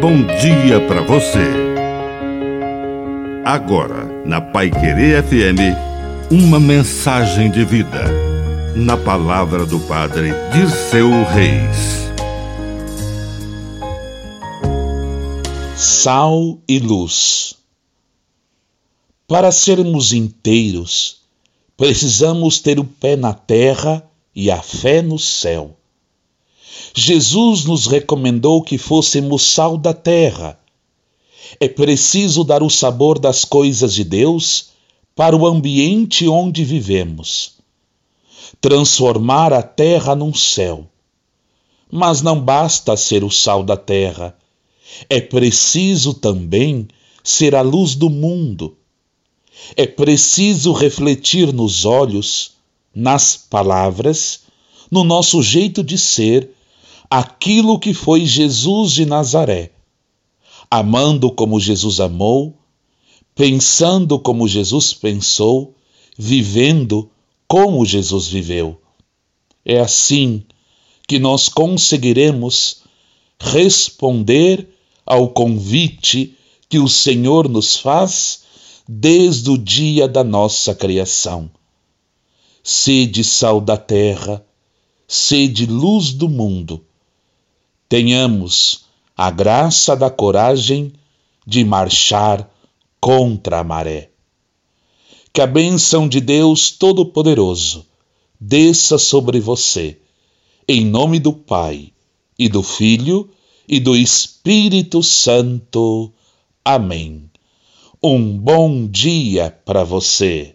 bom dia para você. Agora, na Pai Querer FM, uma mensagem de vida. Na palavra do Padre Dirceu Reis. Sal e luz. Para sermos inteiros, precisamos ter o pé na terra e a fé no céu. Jesus nos recomendou que fôssemos sal da terra. É preciso dar o sabor das coisas de Deus para o ambiente onde vivemos. Transformar a terra num céu. Mas não basta ser o sal da terra. É preciso também ser a luz do mundo. É preciso refletir nos olhos, nas palavras, no nosso jeito de ser aquilo que foi Jesus de Nazaré, amando como Jesus amou, pensando como Jesus pensou, vivendo como Jesus viveu. É assim que nós conseguiremos responder ao convite que o Senhor nos faz desde o dia da nossa criação. Sede sal da terra, sede luz do mundo tenhamos a graça da coragem de marchar contra a maré. Que a bênção de Deus Todo-Poderoso desça sobre você, em nome do Pai, e do Filho, e do Espírito Santo. Amém. Um bom dia para você.